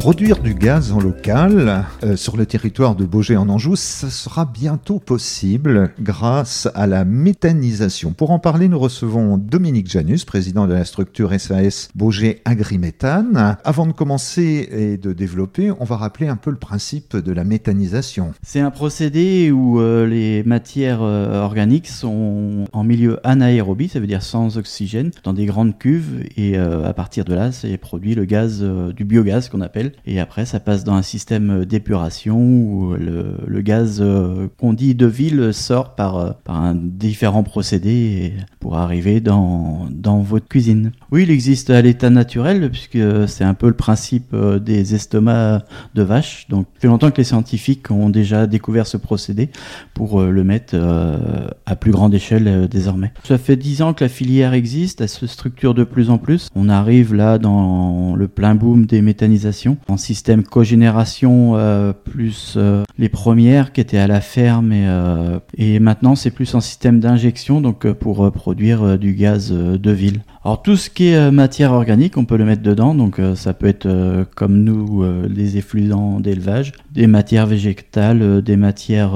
Produire du gaz en local euh, sur le territoire de Beaugé en Anjou, ce sera bientôt possible grâce à la méthanisation. Pour en parler, nous recevons Dominique Janus, président de la structure SAS Beaugé Agriméthane. Avant de commencer et de développer, on va rappeler un peu le principe de la méthanisation. C'est un procédé où euh, les matières euh, organiques sont en milieu anaérobie, ça veut dire sans oxygène, dans des grandes cuves et à partir de là, c'est produit le gaz du biogaz qu'on appelle et après, ça passe dans un système d'épuration où le, gaz euh, qu'on dit de ville sort par, euh, par un différent procédé pour arriver dans, dans votre cuisine. Oui, il existe à l'état naturel puisque c'est un peu le principe euh, des estomacs de vache. Donc, ça fait longtemps que les scientifiques ont déjà découvert ce procédé pour le mettre à plus grande échelle désormais. Ça fait dix ans que la filière existe, elle se structure de plus en plus. On arrive là dans le plein boom des méthanisations en système cogénération euh, plus euh, les premières qui étaient à la ferme et, euh, maintenant c'est plus en système d'injection donc pour produire du gaz de ville. Alors tout ce qui est matière organique, on peut le mettre dedans, donc ça peut être comme nous les effluents d'élevage, des matières végétales, des matières,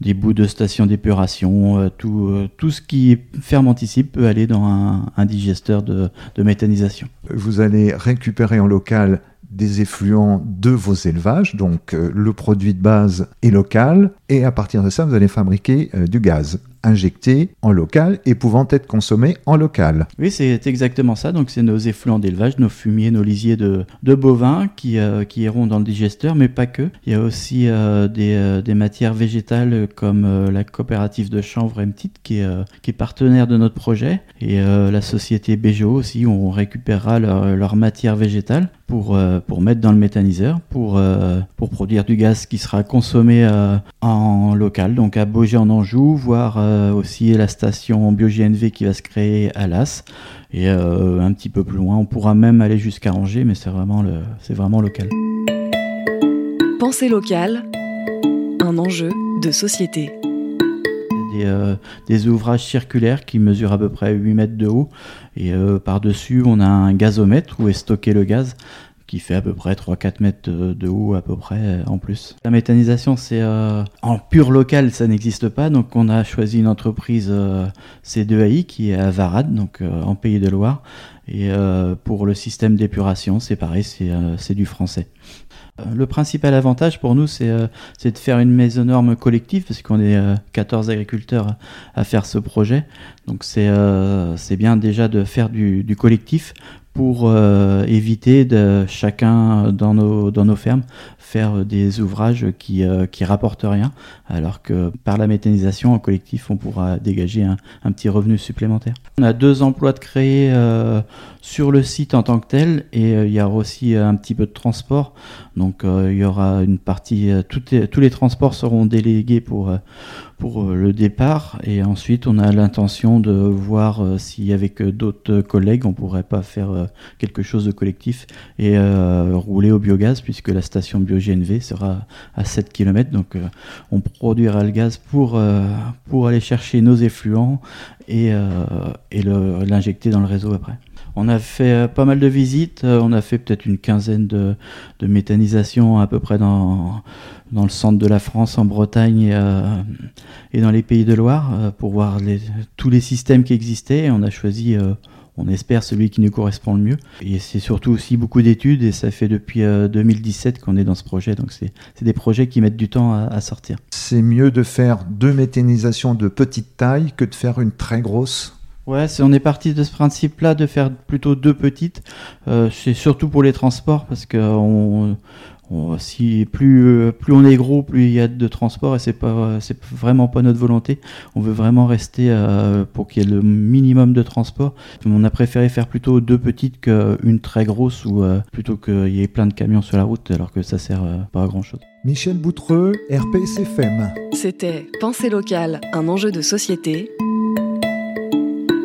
des bouts de station d'épuration, tout, tout ce qui est fermenticible peut aller dans un, un digesteur de méthanisation. Vous allez récupérer en local des effluents de vos élevages, donc euh, le produit de base est local, et à partir de ça, vous allez fabriquer euh, du gaz injecté en local et pouvant être consommé en local. Oui, c'est exactement ça. Donc, c'est nos effluents d'élevage, nos fumiers, nos lisiers de, bovins qui, euh, iront dans le digesteur, mais pas que. Il y a aussi des, matières végétales comme la coopérative de chanvre MTIT qui qui est partenaire de notre projet et la société BGO aussi, où on récupérera leur, leur matière végétale pour, euh, pour mettre dans le méthaniseur, pour, euh, pour produire du gaz qui sera consommé euh, en local, donc à Beaugé en Anjou, voire aussi la station BioGNV qui va se créer à Las. Et un petit peu plus loin, on pourra même aller jusqu'à Angers, mais c'est vraiment, c'est vraiment local. Pensée locale, un enjeu de société. Des, des, ouvrages circulaires qui mesurent à peu près 8 mètres de haut. Et par-dessus, on a un gazomètre où est stocké le gaz qui fait à peu près 3-4 mètres de, haut à peu près euh, en plus. La méthanisation, c'est euh, en pur local, ça n'existe pas, donc on a choisi une entreprise euh, C2AI qui est à Varade, donc en Pays de Loire, et pour le système d'épuration, c'est pareil, c'est du français. Le principal avantage pour nous, c'est de faire une maison norme collective, parce qu'on est 14 agriculteurs à faire ce projet. Donc c'est bien déjà de faire du, du collectif pour euh, éviter de chacun dans nos, dans nos fermes faire des ouvrages qui, euh, qui rapportent rien, alors que par la méthanisation en collectif, on pourra dégager un, petit revenu supplémentaire. On a deux emplois de créer euh, sur le site en tant que tel, et il y a aussi un petit peu de transport. Donc il y aura une partie, tous les transports seront délégués pour pour euh, le départ et ensuite on a l'intention de voir euh, si avec euh, d'autres collègues on pourrait pas faire quelque chose de collectif et rouler au biogaz puisque la station BioGNV sera à 7 km donc on produira le gaz pour, pour aller chercher nos effluents et, et l'injecter dans le réseau après. On a fait pas mal de visites, on a fait peut-être une quinzaine de, de méthanisations à peu près dans dans le centre de la France, en Bretagne et, euh, dans les pays de Loire euh, pour voir tous les systèmes qui existaient. Et on a choisi, euh, on espère, celui qui nous correspond le mieux. Et c'est surtout aussi beaucoup d'études et ça fait depuis 2017 qu'on est dans ce projet. Donc c'est des projets qui mettent du temps à, à sortir. C'est mieux de faire deux méthanisations de petite taille que de faire une très grosse Ouais, on est parti de ce principe-là de faire plutôt deux petites. c'est surtout pour les transports parce que on, si plus plus on est gros, plus il y a de transport et c'est pas c'est vraiment pas notre volonté. On veut vraiment rester euh, pour qu'il y ait le minimum de transport. On a préféré faire plutôt deux petites qu'une très grosse ou euh, plutôt qu'il y ait plein de camions sur la route alors que ça sert euh, pas à grand chose. Michel Boutreux, RPSFM. C'était Pensée locale, un enjeu de société.